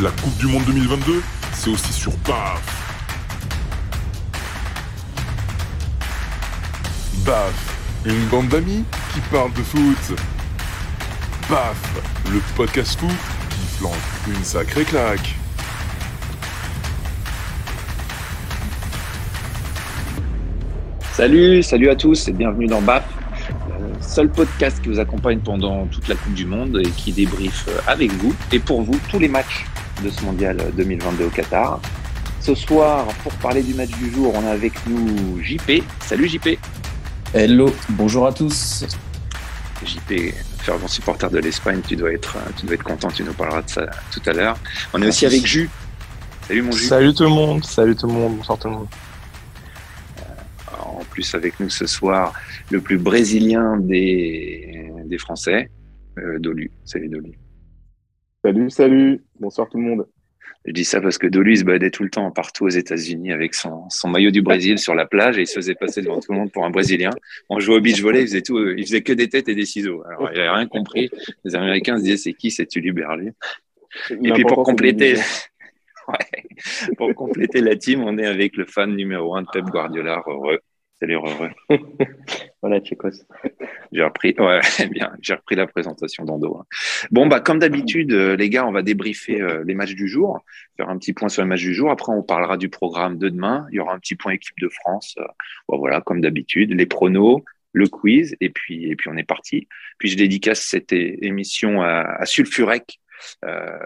La Coupe du Monde 2022, c'est aussi sur BAF. BAF, une bande d'amis qui parle de foot. BAF, le podcast foot qui flanque une sacrée claque. Salut, salut à tous et bienvenue dans BAF, seul podcast qui vous accompagne pendant toute la Coupe du Monde et qui débriefe avec vous et pour vous tous les matchs de ce mondial 2022 au Qatar. Ce soir, pour parler du match du jour, on a avec nous JP. Salut JP. Hello, bonjour à tous. JP, fervent supporter de l'Espagne, tu dois être, tu dois être content, tu nous parleras de ça tout à l'heure. On est aussi avec Jus. Salut mon Jus. Salut tout le monde, salut tout le monde, bonsoir tout le monde. En plus avec nous ce soir, le plus brésilien des, des Français, euh, Dolu. Salut Dolu. Salut, salut, bonsoir tout le monde. Je dis ça parce que Dolu se baladait tout le temps partout aux États-Unis avec son, son maillot du Brésil sur la plage et il se faisait passer devant tout le monde pour un Brésilien. On jouait au beach volley, il faisait tout, il faisait que des têtes et des ciseaux. Alors il n'avait rien compris. Les Américains se disaient c'est qui c'est Tully Berlu Et puis pour compléter, ouais, pour compléter la team, on est avec le fan numéro un de Pep Guardiola, heureux. Salut heureux. Voilà, Tchécos. J'ai repris, ouais, bien, j'ai repris la présentation d'Ando. hein. Bon, bah, comme d'habitude, euh, les gars, on va débriefer euh, les matchs du jour, faire un petit point sur les matchs du jour. Après, on parlera du programme de demain. Il y aura un petit point équipe de France. Euh, bon, voilà, comme d'habitude, les pronos, le quiz, et puis, et puis on est parti. Puis je dédicace cette émission à, à Sulfurec,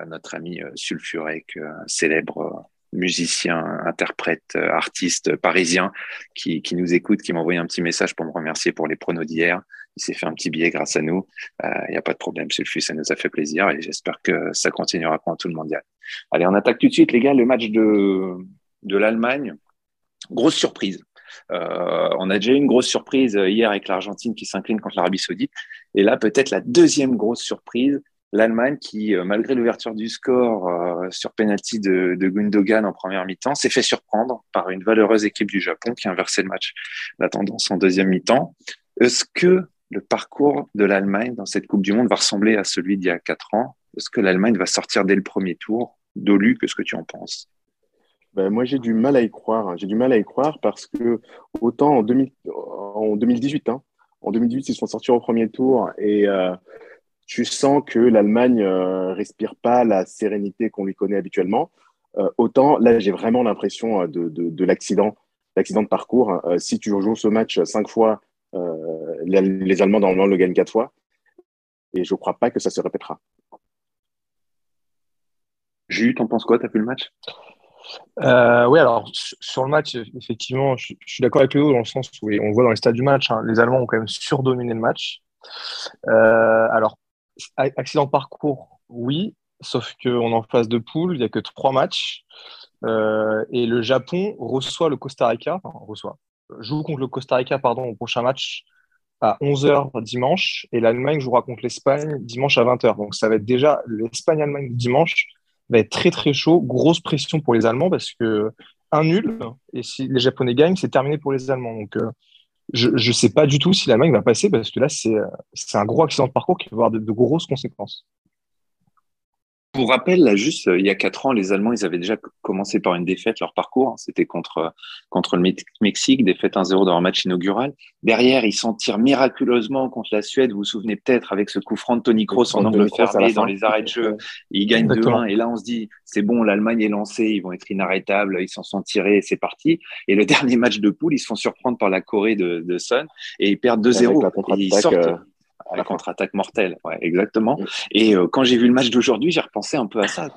notre ami Sulfurec, célèbre euh, musicien, interprète, euh, artiste parisien qui, qui nous écoute, qui m'a envoyé un petit message pour me remercier pour les pronos d'hier. Il s'est fait un petit billet grâce à nous. Il n'y a pas de problème, Sulfus, ça nous a fait plaisir et j'espère que ça continuera pendant tout le mondial. Allez, on attaque tout de suite, les gars, le match de, de l'Allemagne. Grosse surprise. Euh, on a déjà eu une grosse surprise hier avec l'Argentine qui s'incline contre l'Arabie Saoudite. Et là, peut-être la deuxième grosse surprise, l'Allemagne qui, euh, malgré l'ouverture du score euh, sur penalty de, de Gundogan en première mi-temps, s'est fait surprendre par une valeureuse équipe du Japon qui a inversé le match, la tendance en deuxième mi-temps. Est-ce que le parcours de l'Allemagne dans cette Coupe du Monde va ressembler à celui d'il y a quatre ans? Est-ce que l'Allemagne va sortir dès le premier tour? Dolu, qu'est-ce que tu en penses? Ben, moi, j'ai du mal à y croire. hein. J'ai du mal à y croire parce que autant en, 2000 en 2018, hein, en 2018, ils sont sortis au premier tour et euh, tu sens que l'Allemagne euh, respire pas la sérénité qu'on lui connaît habituellement. Euh, autant là, j'ai vraiment l'impression euh, de, de, de l'accident, l'accident de parcours. Euh, si tu joues ce match cinq fois, euh, les, les Allemands normalement le gagnent quatre fois. Et je crois pas que ça se répétera. Jus, t'en penses quoi? T'as vu le match? Euh, oui, alors sur le match, effectivement, je, je suis d'accord avec Léo dans le sens où on voit dans les stades du match, hein, les Allemands ont quand même surdominé le match. Euh, alors, accident de parcours, oui, sauf qu'on est en phase de poule, il n'y a que trois matchs. Euh, et le Japon reçoit le Costa Rica, reçoit, joue contre le Costa Rica pardon, au prochain match à 11h dimanche, et l'Allemagne jouera contre l'Espagne dimanche à 20h. Donc ça va être déjà l'Espagne-Allemagne dimanche va être très très chaud, grosse pression pour les Allemands parce que un nul, et si les Japonais gagnent, c'est terminé pour les Allemands. Euh, je ne sais pas du tout si l'Allemagne va passer parce que là, c'est euh, un gros accident de parcours qui va avoir de, de grosses conséquences. Pour rappel, là, juste euh, il y a quatre ans, les Allemands, ils avaient déjà commencé par une défaite, leur parcours. hein. C'était contre, euh, contre le Mex- Mexique, défaite 1-0 dans leur match inaugural. Derrière, ils s'en tirent miraculeusement contre la Suède. Vous vous souvenez peut-être avec ce coup franc de Tony Kroos en angle fermé dans les arrêts de jeu. Ils gagnent Exactement. 2-1. Et là, on se dit, c'est bon, l'Allemagne est lancée, ils vont être inarrêtables, ils s'en sont tirés, c'est parti. Et le dernier match de poule, ils se font surprendre par la Corée de, de Son et ils perdent 2-0. Avec la Et ils sortent. euh, la contre-attaque mortelle, ouais, exactement. Et euh, quand j'ai vu le match d'aujourd'hui, j'ai repensé un peu à ça.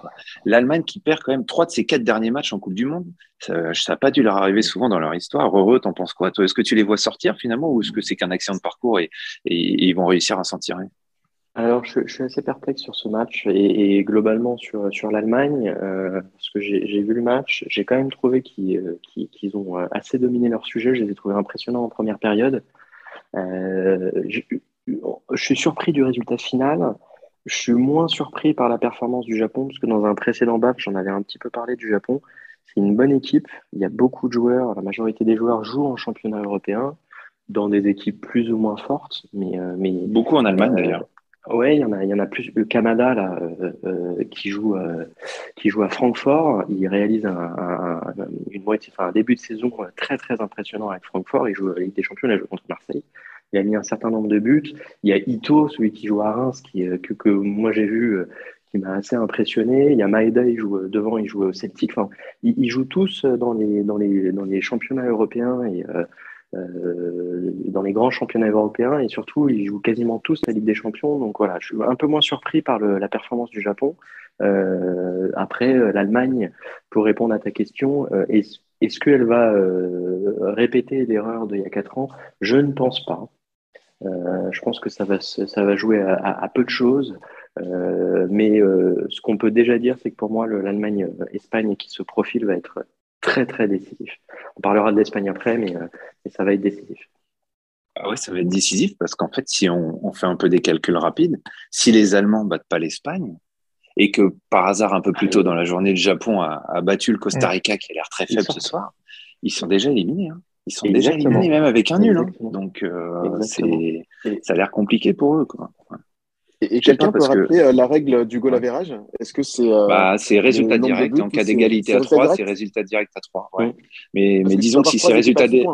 L'Allemagne qui perd quand même trois de ses quatre derniers matchs en Coupe du Monde, ça n'a pas dû leur arriver souvent dans leur histoire. Heureux, t'en penses quoi Est-ce que tu les vois sortir finalement ou est-ce que c'est qu'un accident de parcours et, ils vont réussir à s'en tirer? Alors, je, suis assez perplexe sur ce match et, globalement sur, sur l'Allemagne, euh, parce que j'ai vu le match, j'ai quand même trouvé qu'ils euh, ont assez dominé leur sujet. Je les ai trouvés impressionnants en première période. Je, suis surpris du résultat final. Je suis moins surpris par la performance du Japon, parce que dans un précédent BAF, j'en avais un petit peu parlé du Japon. C'est une bonne équipe. Il y a beaucoup de joueurs. La majorité des joueurs jouent en championnat européen, dans des équipes plus ou moins fortes. Mais, euh, mais Beaucoup en Allemagne euh, d'ailleurs. Ouais, il y en a, il y en a plus. Le Canada là, euh, qui joue, qui joue à Francfort, il réalise un, une moitié, enfin un début de saison très très impressionnant avec Francfort. Il joue la Ligue des Champions, il a joué contre Marseille. Il a mis un certain nombre de buts. Il y a Ito, celui qui joue à Reims, qui, que, que moi j'ai vu, qui m'a assez impressionné. Il y a Maeda, il joue devant, il joue au Celtic. Enfin, ils, jouent tous dans les, dans les, dans les championnats européens et euh, dans les grands championnats européens et surtout ils jouent quasiment tous la Ligue des Champions. Donc voilà, je suis un peu moins surpris par la performance du Japon. Euh, après, euh, l'Allemagne, pour répondre à ta question, euh, est, est-ce qu'elle va euh, répéter l'erreur d'il y a 4 ans? Je ne pense pas. Je pense que ça va, ça va jouer à, à, à peu de choses. mais ce qu'on peut déjà dire, c'est que pour moi, l'Allemagne-Espagne qui se profile va être très très décisif. On parlera de l'Espagne après, mais, euh, mais, ça va être décisif. Ah ouais, ça va être décisif parce qu'en fait, si on, on, fait un peu des calculs rapides, si les Allemands battent pas l'Espagne et que par hasard un peu plus tôt dans la journée, le Japon a, a battu le Costa Rica qui a l'air très faible ce soir, ils sont déjà éliminés. Hein. Ils sont Exactement. déjà éliminés même avec un nul. Hein. Donc euh, c'est, ça a l'air compliqué pour eux. Quoi. Et, et quelqu'un peut rappeler que... euh, la règle du goal average Est-ce que c'est euh, bah, c'est résultat direct en cas d'égalité à 3, c'est résultat direct à 3. Ouais. Mmh. Mais, mais disons que si c'est résultat des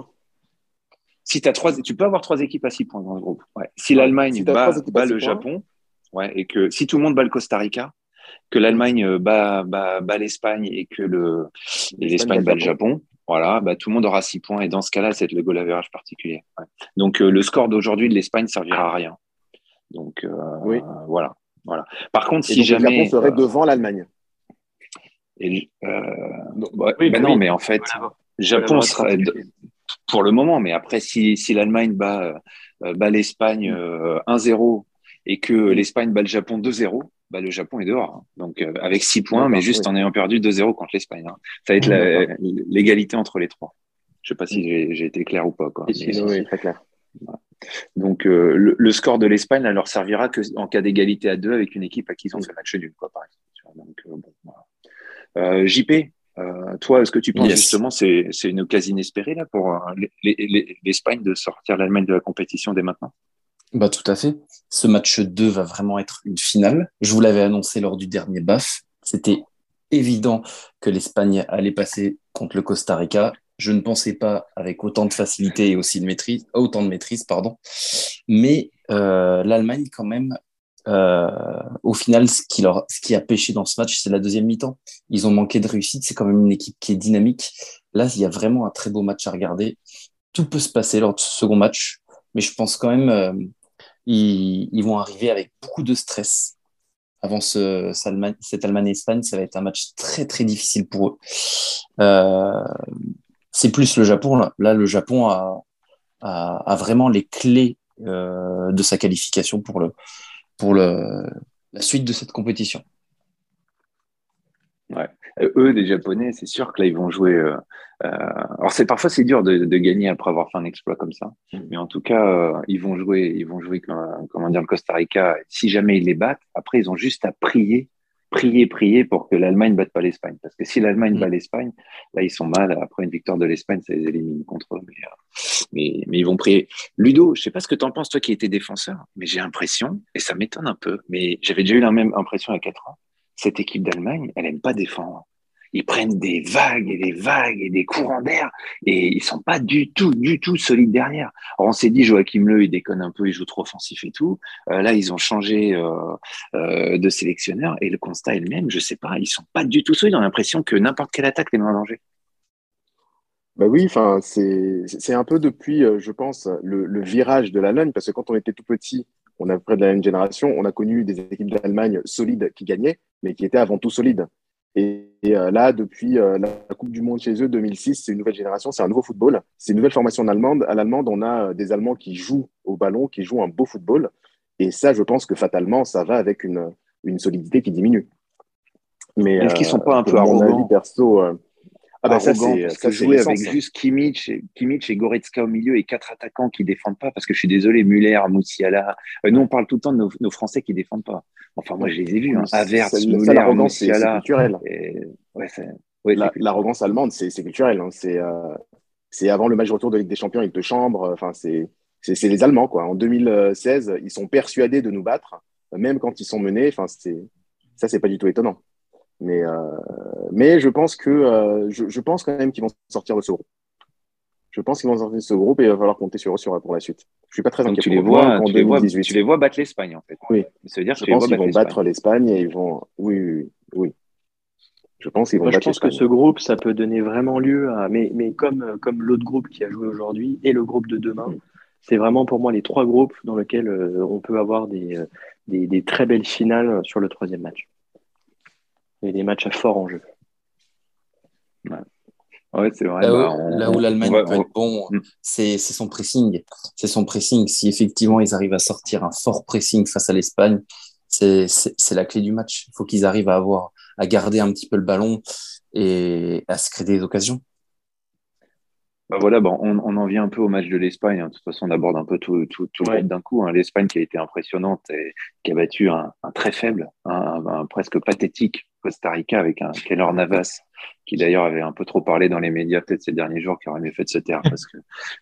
si as trois, tu peux avoir trois équipes à 6 points dans le groupe. Si l'Allemagne si bat, bat le Japon, ouais, et que si tout le monde bat le Costa Rica, que l'Allemagne bat, bat, bat l'Espagne et que le l'Espagne bat le Japon, voilà, bah, tout le monde aura 6 points. Et dans ce cas-là, c'est le goal average particulier. Ouais. Donc euh, le score d'aujourd'hui de l'Espagne servira à rien. Donc euh, oui. voilà, voilà. Par contre, et si donc, jamais le Japon serait devant l'Allemagne. Et, euh, bah, oui, non, mais en fait, voilà. Japon voilà, sera pour le moment, mais après, si, si l'Allemagne bat, euh, bat l'Espagne 1-0 et que l'Espagne bat le Japon 2-0, bah, le Japon est dehors. Hein. Donc, euh, avec 6 points, mais juste en ayant perdu 2-0 contre l'Espagne. Hein. Ça va être l'égalité entre les trois. Je sais pas si j'ai été clair ou pas. Quoi. Mais, si, oui, très clair. Voilà. Donc euh, le, le, score de l'Espagne leur servira que en cas d'égalité à deux avec une équipe à qui ils ont fait match nul, quoi, par exemple. Donc, euh, bon, voilà. euh, JP, toi, est-ce que tu penses yes. justement c'est c'est une occasion inespérée là pour l'Espagne de sortir l'Allemagne de la compétition dès maintenant? Bah tout à fait. Ce match 2 va vraiment être une finale. Je vous l'avais annoncé lors du dernier BAF. C'était évident que l'Espagne allait passer contre le Costa Rica je ne pensais pas avec autant de facilité et aussi de maîtrise, autant de maîtrise, pardon. Mais euh, l'Allemagne, quand même, euh, au final, ce qui, leur, ce qui a pêché dans ce match, c'est la deuxième mi-temps. Ils ont manqué de réussite. C'est quand même une équipe qui est dynamique. Là, il y a vraiment un très beau match à regarder. Tout peut se passer lors de ce second match, mais je pense quand même euh, ils, vont arriver avec beaucoup de stress avant ce, cette Allemagne-Espagne. Ça va être un match très très difficile pour eux. Euh, c'est plus le Japon. Là, le Japon a, vraiment les clés euh, de sa qualification pour, la suite de cette compétition. Ouais. Euh, eux, des Japonais, c'est sûr que là, ils vont jouer. Euh, euh... alors, c'est parfois c'est dur de, de, gagner après avoir fait un exploit comme ça, mm. mais en tout cas, euh, ils vont jouer, ils vont jouer comme, comment dire le Costa Rica. Si jamais ils les battent, après, ils ont juste à prier prier, prier pour que l'Allemagne batte pas l'Espagne. Parce que si l'Allemagne mmh. bat l'Espagne, là, ils sont mal. Après une victoire de l'Espagne, ça les élimine contre eux. Mais, mais, mais, ils vont prier. Ludo, je sais pas ce que tu en penses, toi qui étais défenseur, mais j'ai l'impression, et ça m'étonne un peu, mais j'avais déjà eu la même impression a quatre ans, cette équipe d'Allemagne, elle aime pas défendre ils prennent des vagues et des vagues et des courants d'air et ils sont pas du tout, du tout solides derrière. Alors on s'est dit Joachim Le, il déconne un peu, il joue trop offensif et tout. Euh, là, ils ont changé euh, euh, de sélectionneur et le constat est le même. Je sais pas, ils sont pas du tout solides. On a l'impression que n'importe quelle attaque les met en danger. Bah oui, enfin c'est un peu depuis, je pense, le, virage de l'Allemagne parce que quand on était tout petit, on a près de la même génération, on a connu des équipes d'Allemagne solides qui gagnaient, mais qui étaient avant tout solides. Et, et euh, là, depuis euh, la Coupe du Monde chez eux, 2006, c'est une nouvelle génération, c'est un nouveau football. C'est une nouvelle formation allemande. À l'allemande, on a euh, des Allemands qui jouent au ballon, qui jouent un beau football. Et ça, je pense que fatalement, ça va avec une, une solidité qui diminue. Mais est-ce qu'ils sont pas un peu arrogants? perso ah bah ça c'est ça jouer avec juste Kimmich, et, Kimmich et Goretzka au milieu et quatre attaquants qui défendent pas parce que je suis désolé Muller, Moussiala, euh, nous on parle tout le temps de nos, nos, Français qui défendent pas. Enfin moi je les ai vus, hein. Averts, Muller, Moussiala. C'est culturel. Et... Ouais, ouais, L'arrogance allemande c'est culturel. Hein. C'est euh, c'est avant le match retour de Ligue des Champions avec de Chambre. Enfin c'est c'est les Allemands quoi. En 2016 ils sont persuadés de nous battre même quand ils sont menés. Enfin, ça, c'est pas du tout étonnant. Mais, mais je pense que je, je, pense quand même qu'ils vont sortir de ce groupe. Je pense qu'ils vont sortir de ce groupe et il va falloir compter sur eux sur, pour la suite. Je suis pas très inquiet. Tu les, vois, tu, les vois, tu les vois battre l'Espagne en fait. Oui. Ça veut dire je pense qu'ils vont battre l'Espagne et ils vont. Oui, oui, oui. Je pense qu'ils vont Moi, Je pense que ce groupe, ça peut donner vraiment lieu à. Mais, mais comme, comme l'autre groupe qui a joué aujourd'hui et le groupe de demain, mm. c'est vraiment pour moi les trois groupes dans lesquels euh, on peut avoir des, euh, des, des, très belles finales sur le troisième match. Et des matchs à fort enjeu. Ouais. Ouais, c'est vrai. Là où, bah, où l'Allemagne peut être bon, mm. c'est son pressing. C'est son pressing. Si effectivement ils arrivent à sortir un fort pressing face à l'Espagne, c'est la clé du match. Il faut qu'ils arrivent à avoir, à garder un petit peu le ballon et à se créer des occasions. Bah voilà, bon, on, on, en vient un peu au match de l'Espagne. Hein. De toute façon, on aborde un peu tout, tout, tout le d'un coup. Hein. L'Espagne qui a été impressionnante et qui a battu un, un très faible, un, un, presque pathétique Costa Rica avec un Keller Navas, qui d'ailleurs avait un peu trop parlé dans les médias peut-être ces derniers jours, qui aurait mieux fait de se taire parce que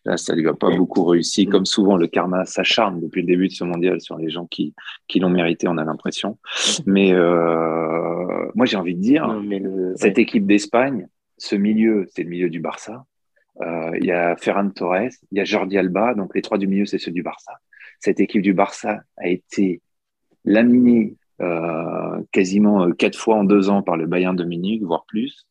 là, ça lui a pas beaucoup réussi. Comme souvent, le karma s'acharne depuis le début de ce mondial sur les gens qui, qui l'ont mérité, on a l'impression. Mais euh, moi, j'ai envie de dire, mais cette équipe d'Espagne, ce milieu, c'est le milieu du Barça. Euh, il y a Ferran Torres, il y a Jordi Alba, donc les trois du milieu, c'est ceux du Barça. Cette équipe du Barça a été laminée quasiment euh, quatre fois en deux ans par le Bayern de Munich, voire plus.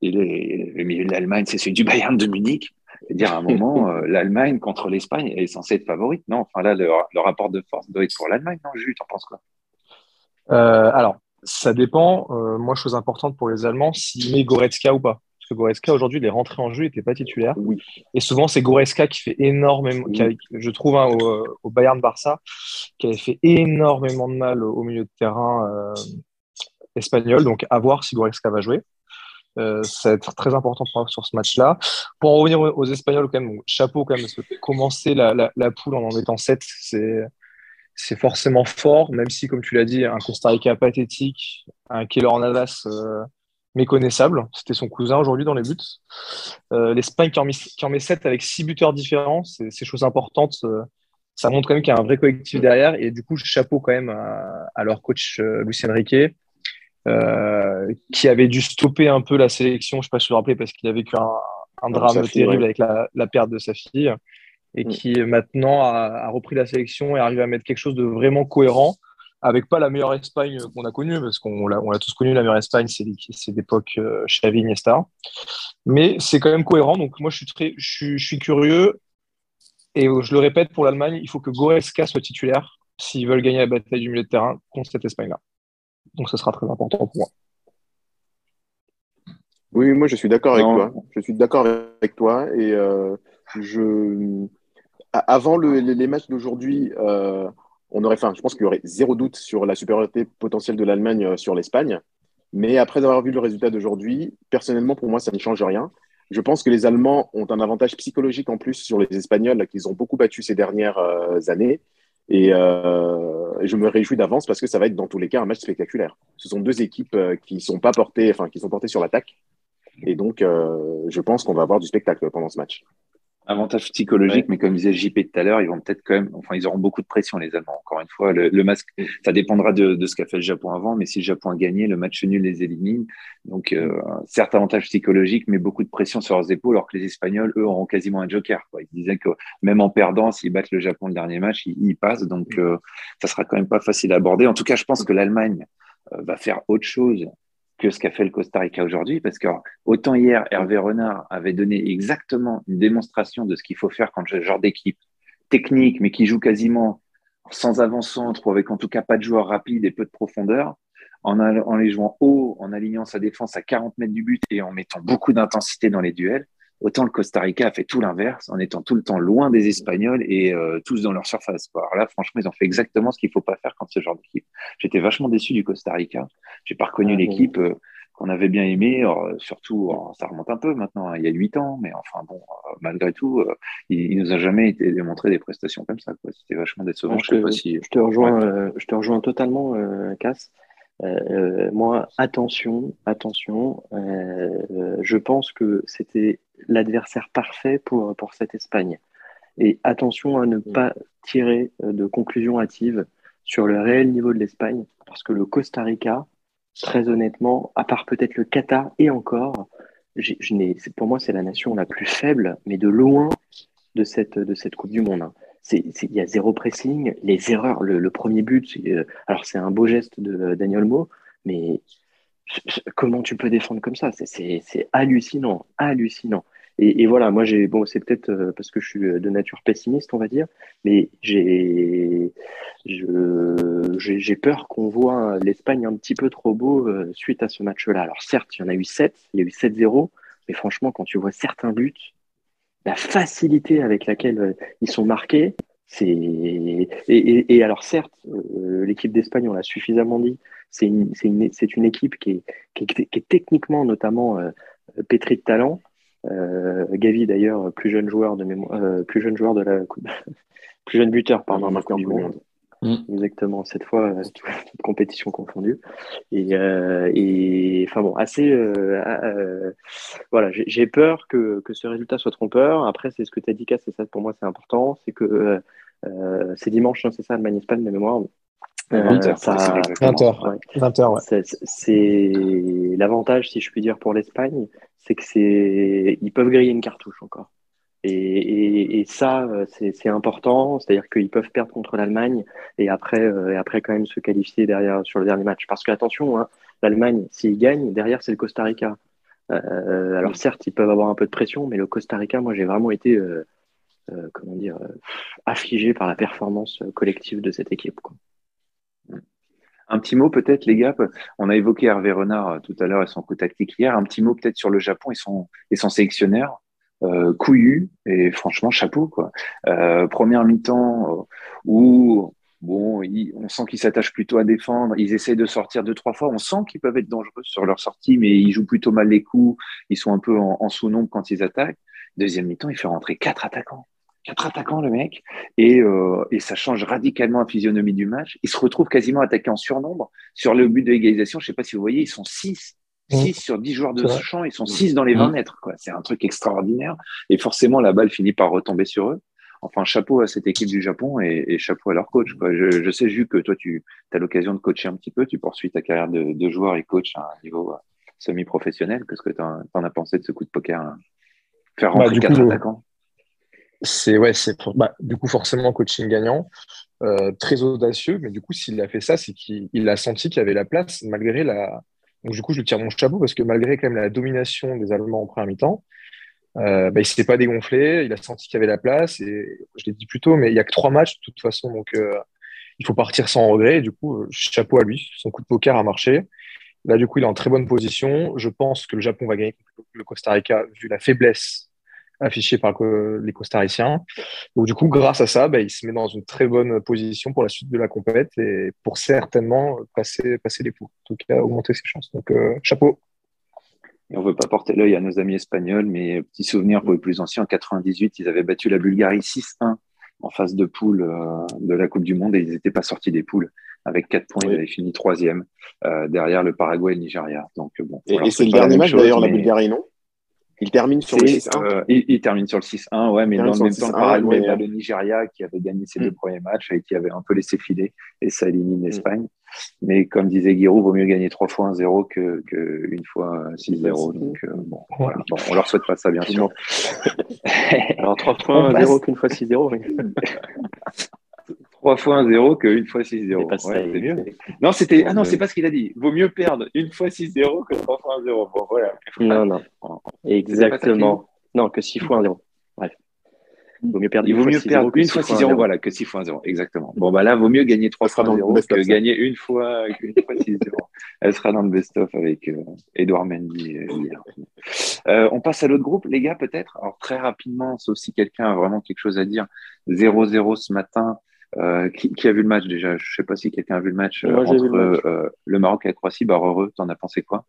Et les, le milieu de l'Allemagne, c'est celui du Bayern de Munich. C'est-à-dire, à un moment, l'Allemagne contre l'Espagne est censée être favorite. Non, enfin là, le, le rapport de force doit être pour l'Allemagne. Non, Jules, t'en penses quoi? Alors, ça dépend. moi, chose importante pour les Allemands, s'il met Goretzka ou pas. Goretzka, aujourd'hui, il est rentré en jeu, il n'était pas titulaire. Oui. Et souvent, c'est Goretzka qui fait énormément, je trouve, hein, au, Bayern Barça, qui avait fait énormément de mal au, milieu de terrain euh, espagnol. Donc, à voir si Goretzka va jouer. Euh, ça va être très important pour sur ce match-là. Pour en revenir aux, Espagnols, quand même, chapeau quand même, parce que commencer la, la, poule en en mettant 7, c'est c'est forcément fort, même si, comme tu l'as dit, un Costa Rica pathétique, un Keller Navas euh, méconnaissable. C'était son cousin aujourd'hui dans les buts. Euh, L'Espagne qui, qui, en met 7 avec 6 buteurs différents, c'est chose importante. Euh, ça montre quand même qu'il y a un vrai collectif derrière. Et du coup, chapeau quand même à, leur coach euh, Lucien Riquet, qui avait dû stopper un peu la sélection, je ne sais pas si vous vous rappelez, parce qu'il a vécu un, un drame terrible avec la, la, perte de sa fille, et mm. qui maintenant a, a, repris la sélection et arrive à mettre quelque chose de vraiment cohérent avec pas la meilleure Espagne qu'on a connue, parce qu'on l'a, on l'a tous connu, la meilleure Espagne, c'est, c'est d'époque euh, Xavi Iniesta. Mais c'est quand même cohérent, donc moi je suis, très, je, suis, curieux, et je le répète, pour l'Allemagne, il faut que Goretzka soit titulaire s'ils veulent gagner la bataille du milieu de terrain contre cette Espagne-là. Donc ce sera très important pour moi. Oui, moi je suis d'accord avec toi. Je suis d'accord avec toi, et euh, je... Avant le, les matchs d'aujourd'hui, euh, on aurait, enfin, je pense qu'il y aurait zéro doute sur la supériorité potentielle de l'Allemagne euh, sur l'Espagne. Mais après avoir vu le résultat d'aujourd'hui, personnellement, pour moi, ça ne change rien. Je pense que les Allemands ont un avantage psychologique en plus sur les Espagnols qu'ils ont beaucoup battus ces dernières euh, années. Et euh, je me réjouis d'avance parce que ça va être dans tous les cas un match spectaculaire. Ce sont deux équipes qui sont pas portées, enfin qui sont portées sur l'attaque. Et donc, je pense qu'on va avoir du spectacle pendant ce match. Avantage psychologique, mais comme disait JP tout à l'heure, ils vont peut-être quand même, enfin, ils auront beaucoup de pression, les Allemands. Encore une fois, le, masque, ça dépendra de, de ce qu'a fait le Japon avant, mais si le Japon a gagné, le match nul les élimine. Donc, euh, certes, avantage psychologique, mais beaucoup de pression sur leurs épaules, alors que les Espagnols, eux, auront quasiment un joker. Quoi. Ils disaient que même en perdant, s'ils battent le Japon le dernier match, ils, ils passent. Donc, euh, ça sera quand même pas facile à aborder. En tout cas, je pense que l'Allemagne euh, va faire autre chose que ce qu'a fait le Costa Rica aujourd'hui, parce que autant hier, Hervé Renard avait donné exactement une démonstration de ce qu'il faut faire quand ce genre d'équipe technique, mais qui joue quasiment sans avant-centre, ou avec en tout cas pas de joueurs rapides et peu de profondeur, en, en les jouant haut, en alignant sa défense à 40 mètres du but et en mettant beaucoup d'intensité dans les duels, Autant le Costa Rica a fait tout l'inverse en étant tout le temps loin des Espagnols et euh, tous dans leur surface. Alors là, franchement, ils ont fait exactement ce qu'il ne faut pas faire quand ce genre d'équipe. J'étais vachement déçu du Costa Rica. J'ai pas reconnu ah, l'équipe euh, qu'on avait bien aimée, surtout, ça remonte un peu maintenant, hein, il y a huit ans, mais enfin bon, euh, malgré tout, il, ne nous a jamais été démontré des prestations comme ça. C'était vachement décevant. je, te, je, te rejoins, je te rejoins totalement, Cass. Euh, moi, attention, attention, euh, je pense que c'était l'adversaire parfait pour, pour cette Espagne. Et attention à ne mm. pas tirer euh, de conclusions hâtives sur le réel niveau de l'Espagne, parce que le Costa Rica, très honnêtement, à part peut-être le Qatar et encore, je pour moi, c'est la nation la plus faible, mais de loin de cette, de cette Coupe du Monde. Hein. Il y a zéro pressing, les erreurs, le, premier but, euh, alors c'est un beau geste de Daniel Mo, mais comment tu peux défendre comme ça? C'est hallucinant, hallucinant. Et, voilà, moi j'ai bon, c'est peut-être euh, parce que je suis de nature pessimiste, on va dire, mais j'ai j'ai peur qu'on voit l'Espagne un petit peu trop beau euh, suite à ce match-là. Alors certes, il y en a eu 7, il y a eu 7-0, mais franchement, quand tu vois certains buts, la facilité avec laquelle euh, ils sont marqués, c'est et, alors certes, l'équipe d'Espagne, on l'a suffisamment dit, c'est une, une, une, équipe qui est, qui est, qui est techniquement notamment pétrie de talent, euh, Gavi d'ailleurs, plus jeune joueur de mémoire, euh, plus jeune joueur de la plus jeune buteur pardon, marqueur du monde. Mm. Exactement, cette fois, euh, toute, compétition confondue. Et, et, enfin bon, assez. voilà, j'ai peur que, que, ce résultat soit trompeur. Après, c'est ce que tu as dit, Cass, c'est ça pour moi, c'est important. C'est que c'est dimanche, c'est ça, Allemagne-Espagne de mémoire. 20h. 20h. C'est l'avantage, si je puis dire, pour l'Espagne, c'est que c'est ils peuvent griller une cartouche encore. Et, et, ça, c'est important, c'est-à-dire qu'ils peuvent perdre contre l'Allemagne et après, euh, et après quand même se qualifier derrière sur le dernier match. Parce que attention, hein, l'Allemagne, s'ils gagnent, derrière c'est le Costa Rica. Euh, alors certes, ils peuvent avoir un peu de pression, mais le Costa Rica, moi j'ai vraiment été, euh, comment dire, affligé par la performance collective de cette équipe. Quoi. Un petit mot peut-être, les gars. On a évoqué Hervé Renard euh, tout à l'heure et son coup tactique hier. Un petit mot peut-être sur le Japon et son, et son. Euh, et franchement chapeau quoi. Euh, première mi-temps où bon, on sent qu'ils s'attachent plutôt à défendre. Ils essaient de sortir deux trois fois. On sent qu'ils peuvent être dangereux sur leur sortie, mais ils jouent plutôt mal les coups. Ils sont un peu en, en sous-nombre quand ils attaquent. Deuxième mi-temps, il fait rentrer quatre attaquants quatre attaquants, le mec, et, euh, et, ça change radicalement la physionomie du match. Il se retrouve quasiment attaqué en surnombre. Sur le but de l'égalisation, je sais pas si vous voyez, ils sont 6. 6 mmh. sur 10 joueurs de ce champ, ils sont 6 dans les 20 mmh. mètres. Quoi. C'est un truc extraordinaire. Et forcément, la balle finit par retomber sur eux. Enfin, chapeau à cette équipe du Japon et, et chapeau à leur coach. Quoi. Je, je, sais, Jules, que toi, tu as l'occasion de coacher un petit peu. Tu poursuis ta carrière de, de joueur et coach à un niveau euh, semi-professionnel. Qu'est-ce que tu en, as pensé de ce coup de poker hein? Faire bah, rentrer quatre attaquants c'est ouais, c'est bah, du coup forcément coaching gagnant, euh, très audacieux, mais du coup s'il a fait ça, c'est qu'il a senti qu'il y avait la place malgré la. Donc du coup je lui tire mon chapeau parce que malgré quand même la domination des Allemands en première mi-temps, euh, bah, il s'est pas dégonflé, il a senti qu'il y avait la place et je l'ai dit plus tôt, mais il y a que trois matchs de toute façon, donc euh, il faut partir sans regret. du coup chapeau à lui, son coup de poker a marché. Là du coup il est en très bonne position. Je pense que le Japon va gagner le Costa Rica vu la faiblesse affiché par les costariciens. Donc du coup, grâce à ça, bah, il se met dans une très bonne position pour la suite de la compète et pour certainement passer, passer les poules. En tout cas, augmenter ses chances. Donc euh, chapeau. Et on veut pas porter l'œil à nos amis espagnols, mais petit souvenir pour les plus anciens, en 98, ils avaient battu la Bulgarie 6-1 en phase de poule euh, de la Coupe du Monde et ils n'étaient pas sortis des poules. Avec 4 points, ils avaient fini troisième euh, derrière le Paraguay et le Nigeria. Donc, bon, et, c'est le dernier match d'ailleurs, la Bulgarie, non? Il termine sur le 6-1. Euh, il, termine sur le 6-1, ouais, mais dans le même temps, Paraguay, ouais. le Nigeria qui avait gagné ses mm. deux premiers matchs et qui avait un peu laissé filer et ça élimine mm. l'Espagne. Mais comme disait Giroud, vaut mieux gagner trois fois 1-0 que, que une fois 6-0. Donc euh, bon, voilà. bon, on leur souhaite pas ça bien sûr. Alors trois fois 1-0 qu'une fois 6-0. 3 fois 1 0 qu'une fois 6-0. c'est mieux. Non, c'était. Ah non, c'est pas ce qu'il a dit. Vaut mieux perdre une fois 6-0 que 3 fois 1 0. Bon, voilà. Non, non. Exactement. Non, que 6 fois 1 0. Bref. Vaut mieux perdre, Il vaut mieux perdre une fois 6-0, voilà, que 6 fois 1 0. Exactement. Bon, bah là, vaut mieux gagner 3 fois 0 que gagner une fois, une fois 6-0. Elle sera dans le best-of avec euh, Edouard Mendy euh, hier. Euh, on passe à l'autre groupe, les gars, peut-être? Alors, très rapidement, sauf si quelqu'un a vraiment quelque chose à dire. 0-0 ce matin. Euh, qui, qui, a vu le match déjà? Je sais pas si quelqu'un a vu le match euh, entre le, euh, le, Maroc et la Croatie. Bah, heureux, t'en as pensé quoi?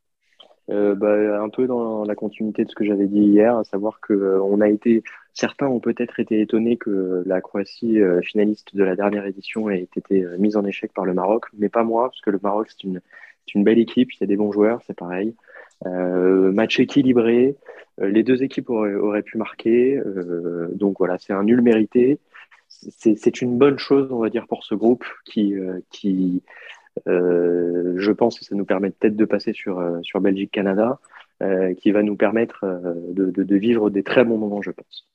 Bah, Un peu dans la continuité de ce que j'avais dit hier, à savoir que on a été, certains ont peut-être été étonnés que la Croatie, finaliste de la dernière édition, ait été mise en échec par le Maroc, mais pas moi, parce que le Maroc c'est une, une belle équipe, il y a des bons joueurs, c'est pareil. match équilibré, les deux équipes auraient, auraient pu marquer, donc voilà, c'est un nul mérité c'est une bonne chose, on va dire, pour ce groupe qui, qui je pense que ça nous permet peut-être de passer sur, sur Belgique-Canada, qui va nous permettre de, de, vivre des très bons moments, je pense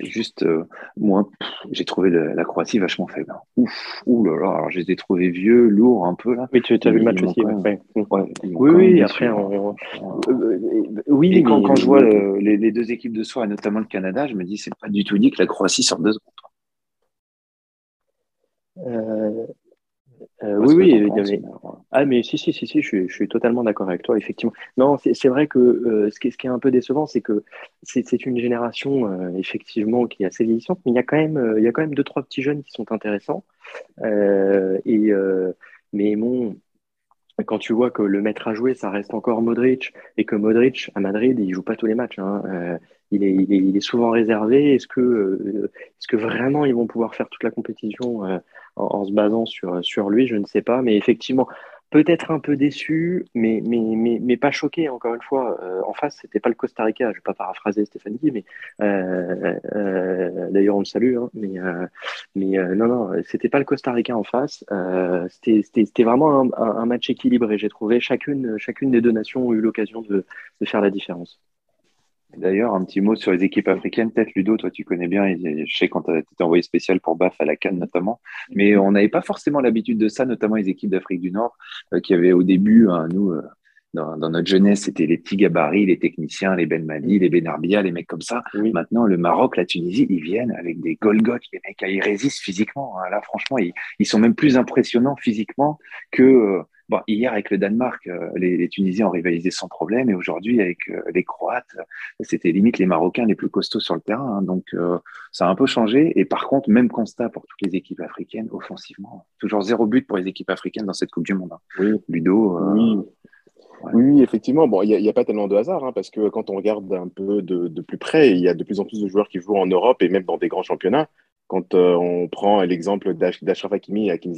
juste, euh, moi, j'ai trouvé la Croatie vachement faible. Hein. Ouf, ouh là là, alors je les ai trouvés vieux, lourds un peu là. Oui, tu as vu le match aussi. oui, oui, après, on... Euh, oui. Et quand, quand je vois les, les, deux équipes de soir, et notamment le Canada, je me dis, c'est pas du tout dit que la Croatie sort deux secondes. Euh, euh, oui, oui. Ah, mais si, si, si, si, je suis, totalement d'accord avec toi, effectivement. Non, c'est vrai que euh, ce, qui, ce, qui, est un peu décevant, c'est que c'est une génération, euh, effectivement, qui est assez vieillissante, mais il y a quand même, il y a quand même deux, trois petits jeunes qui sont intéressants. et, mais bon, quand tu vois que le maître à jouer, ça reste encore Modric, et que Modric, à Madrid, il joue pas tous les matchs. Hein, il, est, souvent réservé. Est-ce que, est-ce que vraiment ils vont pouvoir faire toute la compétition en, se basant sur, lui, je ne sais pas. Mais effectivement, peut-être un peu déçu, mais, pas choqué, encore une fois. Euh, en face, c'était pas le Costa Rica, je ne vais pas paraphraser Stéphane Guy, mais euh, euh, d'ailleurs, on le salue, hein, mais, mais non, non, c'était pas le Costa Rica en face. c'était vraiment un, match équilibré, j'ai trouvé. Chacune, chacune des deux nations ont eu l'occasion de faire la différence. D'ailleurs, un petit mot sur les équipes africaines. Peut-être Ludo, toi tu connais bien, je sais quand tu étais envoyé spécial pour BAF à la Cannes notamment, mais on n'avait pas forcément l'habitude de ça, notamment les équipes d'Afrique du Nord, euh, qui avaient au début, hein, nous, euh, dans, notre jeunesse, c'était les petits gabarits, les techniciens, les Ben Mali, les Benarbia, les mecs comme ça. Maintenant, le Maroc, la Tunisie, ils viennent avec des Golgoth, les mecs, ils résistent physiquement. Hein. Là, franchement, ils, sont même plus impressionnants physiquement que... Euh, Bon, hier, avec le Danemark, euh, les, Tunisiens ont rivalisé sans problème. Et aujourd'hui, avec euh, les Croates, c'était limite les Marocains les plus costauds sur le terrain. Hein. donc, euh, ça a un peu changé. Et par contre, même constat pour toutes les équipes africaines, offensivement. Toujours zéro but pour les équipes africaines dans cette Coupe du Monde. Hein. Oui. Ludo. Oui. Oui, effectivement. Bon, il n'y a, pas tellement de hasard, hein, parce que quand on regarde un peu de, plus près, il y a de plus en plus de joueurs qui jouent en Europe et même dans des grands championnats. Quand on prend l'exemple d'Ashraf Hakimi et Hakim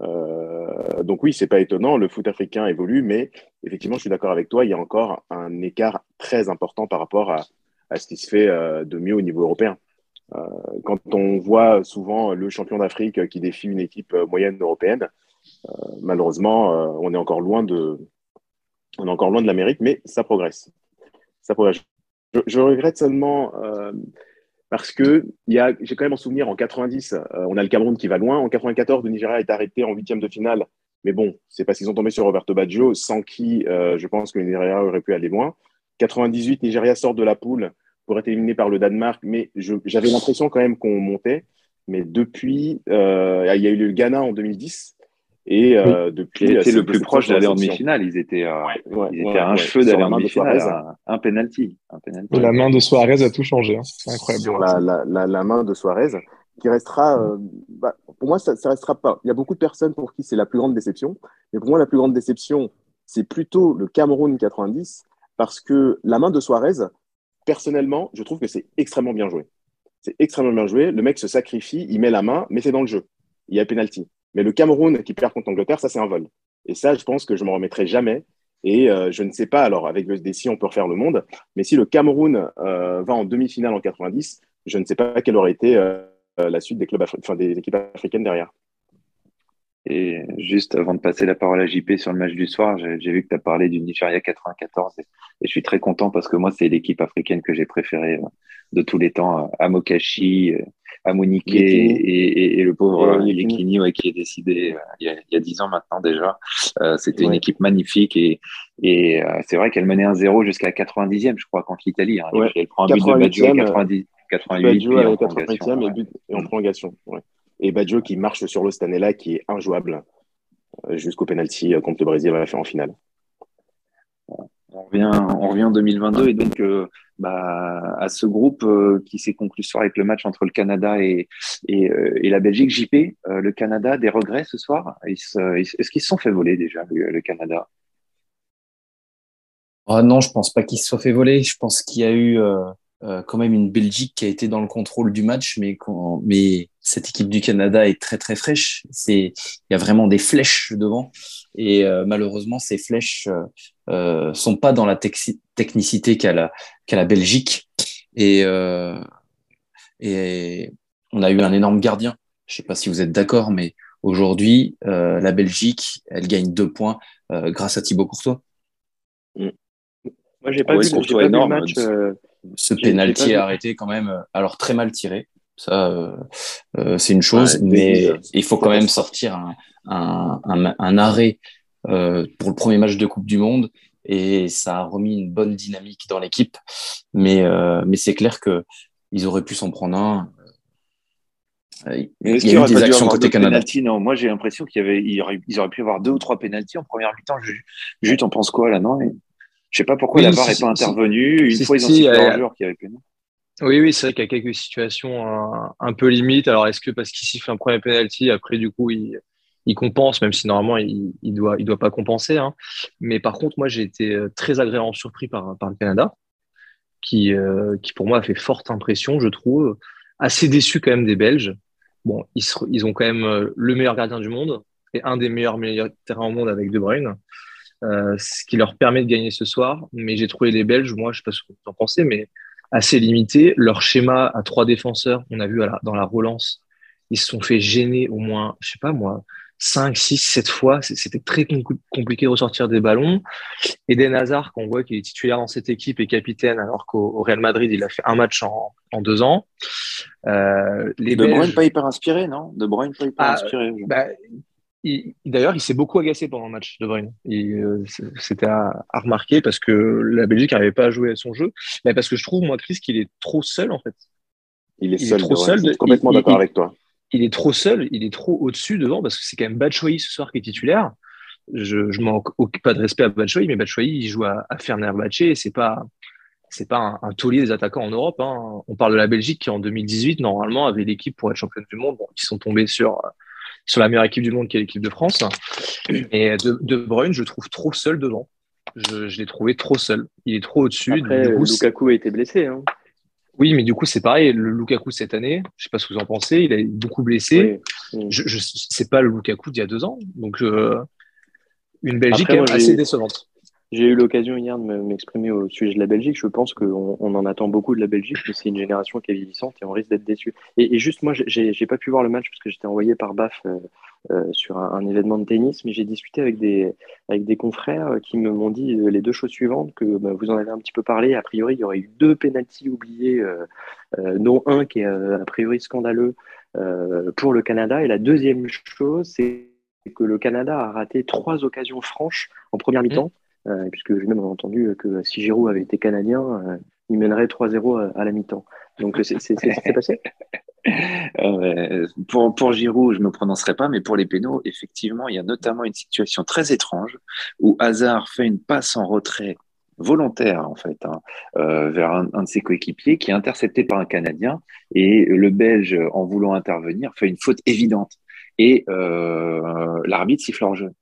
euh, donc oui, c'est pas étonnant, le foot africain évolue, mais effectivement, je suis d'accord avec toi, il y a encore un écart très important par rapport à, ce qui se fait euh, de mieux au niveau européen. Euh, quand on voit souvent le champion d'Afrique qui défie une équipe moyenne européenne, malheureusement, on est encore loin de, on est encore loin de l'Amérique, mais ça progresse. Ça progresse. Je, regrette seulement parce que j'ai quand même en souvenir en 90, euh, on a le Cameroun qui va loin. En 94, le Nigeria est arrêté en huitième de finale. Mais bon, c'est parce qu'ils ont tombé sur Roberto Baggio, sans qui euh, je pense que le Nigeria aurait pu aller loin. 98, Nigeria sort de la poule pour être éliminé par le Danemark, mais j'avais l'impression quand même qu'on montait. Mais depuis, euh, il y a eu le Ghana en 2010, et euh, depuis, ils étaient le plus proche d'aller en demi-finale. Ils étaient, euh, ils étaient à un cheveu d'aller en demi-finale. Un penalty. Un penalty. La main de Suarez a tout changé. Hein. C'est incroyable. Sur la, la, la, main de Suarez, qui restera. Euh, bah, pour moi, ça, ça restera pas. Il y a beaucoup de personnes pour qui c'est la plus grande déception. Mais pour moi, la plus grande déception, c'est plutôt le Cameroun 90, parce que la main de Suarez, personnellement, je trouve que c'est extrêmement bien joué. C'est extrêmement bien joué. Le mec se sacrifie, il met la main, mais c'est dans le jeu. Il y a penalty. Mais le Cameroun qui perd contre l'Angleterre, ça, c'est un vol. Et ça, je pense que je ne m'en remettrai jamais. Et euh, je ne sais pas, alors avec le si on peut refaire le monde, mais si le Cameroun euh, va en demi-finale en 90, je ne sais pas quelle aurait été euh, la suite des, clubs enfin, des équipes africaines derrière. Et juste avant de passer la parole à JP sur le match du soir, j'ai vu que tu as parlé du Nigeria 94 et, je suis très content parce que moi, c'est l'équipe africaine que j'ai préférée de tous les temps. Amokashi, Amonike et, et, le pauvre Yekini ouais, qui est décidé euh, il, y a, 10 ans maintenant déjà. Euh, c'était une équipe magnifique et, et euh, c'est vrai qu'elle menait un 0 jusqu'à 90e, je crois, contre l'Italie. Hein. Elle prend un but de Baggio à 90, 88 et, en 88e et, but, et en prolongation. Et Baggio qui marche sur le Stanella qui est injouable jusqu'au penalty contre le Brésil à la fin en finale on revient, en 2022 et donc euh, bah, à ce groupe euh, qui s'est conclu ce soir avec le match entre le Canada et, euh, la Belgique. JP, le Canada, des regrets ce soir? Est-ce qu'ils se sont fait voler déjà, le, Canada? Ah Non, je pense pas qu'ils se soient fait voler. Je pense qu'il y a eu quand même une Belgique qui a été dans le contrôle du match, mais cette équipe du Canada est très très fraîche. Il y a vraiment des flèches devant. Et malheureusement, ces flèches euh, sont pas dans la technicité qu'a la, la Belgique. Et, euh, et on a eu un énorme gardien. Je ne sais pas si vous êtes d'accord, mais aujourd'hui, euh, la Belgique, elle gagne deux points euh, grâce à Thibaut Courtois. Moi, j'ai pas, Ouais, vu, Courtois j'ai pas vu le énorme, match. euh, Ce pénalty arrêté quand même, alors très mal tiré. Ça, euh, euh, c'est une chose, Ouais, mais il faut quand même sortir un, un, un, un arrêt euh, pour le premier match de Coupe du Monde et ça a remis une bonne dynamique dans l'équipe. Mais, euh, mais c'est clair que ils auraient pu s'en prendre un. Euh, Il y a eu des actions côté Canada. Non, moi j'ai l'impression qu'il y avait, ils auraient, ils auraient pu avoir deux ou trois pénaltys en première mi-temps. Ju- Jut, t'en penses quoi là? Non, mais je sais pas pourquoi Oui, la VAR si, n'est pas intervenue. Une fois ils ont euh, un joueur qui avait pénal. Oui, oui, c'est vrai qu'il y a quelques situations un, un peu limites. Alors, est-ce que parce qu'il siffle un premier penalty, après, du coup, il, il compense, même si normalement, il, il doit, il doit pas compenser. Hein. Mais par contre, moi, j'ai été euh, très agréablement surpris par, par le Canada, qui, euh, qui pour moi a fait forte impression, je trouve. Assez déçu quand même des Belges. Bon, ils, se- ils ont quand même euh, le meilleur gardien du monde et un des meilleurs meilleurs terrains au monde avec De Bruyne, ce qui leur permet de gagner ce soir. Mais j'ai trouvé les Belges, moi, je sais pas ce que vous en pensez, mais assez limité. Leur schéma à trois défenseurs, on a vu dans la relance, ils se sont fait gêner au moins, je sais pas moi, 5, 6, 7 fois. C'était très com- compliqué de ressortir des ballons. Eden Hazard, qu'on voit qu'il est titulaire dans cette équipe et capitaine, alors qu'au au Real Madrid, il a fait un match en, en deux ans. Euh, les De Bruyne Belges- pas hyper inspiré, non? De Bruyne pas hyper Ah, inspiré. bah, D'ailleurs, il s'est beaucoup agacé pendant le match de Bruyne. Euh, C'était à, à remarquer parce que la Belgique n'arrivait pas à jouer à son jeu. Mais parce que je trouve, moi, Chris, qu'il est trop seul, en fait. Il est Il est seul. trop de seul de- complètement d'accord avec toi. Il est trop seul, il est trop au-dessus devant parce que c'est quand même Batshuayi ce soir qui est titulaire. Je, je manque pas de respect à Batshuayi, mais Batshuayi, il joue à, à Fenerbahçe et c'est pas, c'est pas un, un taulier des attaquants en Europe. Hein. On parle de la Belgique qui, en 2018, normalement, avait l'équipe pour être championne du monde. Bon, ils sont tombés sur, sur la meilleure équipe du monde qui est l'équipe de France. Et de, de Bruyne, je le trouve trop seul devant. Je, je l'ai trouvé trop seul. Il est trop au-dessus. Après, Du coup, c'est- Lukaku a été blessé. Hein. Oui, mais du coup, c'est pareil. Le Lukaku cette année, je sais pas ce que vous en pensez, il a beaucoup blessé. Oui. Je, je c'est pas le Lukaku d'il y a deux ans. Donc, euh, une Belgique Après, quand même moi, assez décevante. J'ai eu l'occasion hier de me- m'exprimer au sujet de la Belgique. Je pense qu'on on en attend beaucoup de la Belgique, mais c'est une génération qui est vieillissante et on risque d'être déçu. Et, et juste, moi, j'ai pas pu voir le match parce que j'étais envoyé par BAF euh, sur un, un événement de tennis, mais j'ai discuté avec des, avec des confrères qui me m'ont dit euh, les deux choses suivantes, que bah, vous en avez un petit peu parlé. A priori, il y aurait eu deux pénalties oubliés, euh, euh, dont un qui est euh, a priori scandaleux euh, pour le Canada. Et la deuxième chose, c'est que le Canada a raté trois occasions franches en première mi-temps. Euh, puisque j'ai même entendu que si Giroud avait été canadien, euh, il mènerait 3-0 à, à la mi-temps. Donc c'est c'est- c'est ce qui s'est passé? Euh, pour, pour Giroud, je me prononcerai pas, mais pour les pénaux, effectivement, il y a notamment une situation très étrange où Hazard fait une passe en retrait volontaire en fait hein, euh, vers un, un de ses coéquipiers qui est intercepté par un Canadien et le Belge en voulant intervenir fait une faute évidente et euh, l'arbitre siffle hors jeu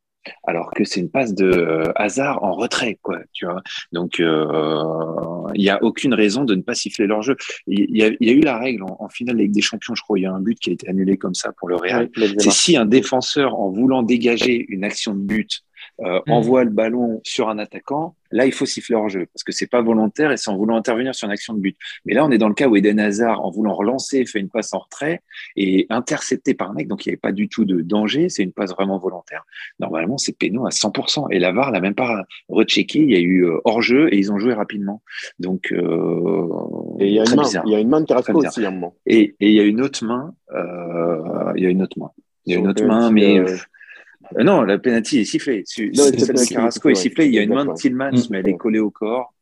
alors que c'est une passe de euh, hasard en retrait, quoi, tu vois. Donc, euh, il n'y a aucune raison de ne pas siffler leur jeu. Il y, a, il y a eu la règle en, en finale Ligue des Champions, je crois, il y a un but qui a été annulé comme ça pour le Real. Ouais, c'est si un défenseur, en voulant dégager une action de but, euh, mmh. envoie le ballon sur un attaquant, là, il faut siffler hors jeu parce que c'est pas volontaire et c'est en voulant intervenir sur une action de but. Mais là, on est dans le cas où Eden Hazard, en voulant relancer, fait une passe en retrait et intercepté par un mec, donc il n'y avait pas du tout de danger, c'est une passe vraiment volontaire. Normalement, c'est péno à 100%. Et la VAR l'a même pas rechecké, il y a eu euh, hors jeu et ils ont joué rapidement. Donc, euh, et il y a une main, il y a une main de Carrasco aussi à un moment. Et, et il y a une autre main, euh, il y a une autre main. Il y a une autre main, mais. Euh... Non, la penalty est sifflée. Celle de Carrasco est sifflée. Il y a une main de Tillmans, mmh. mais elle est collée au corps.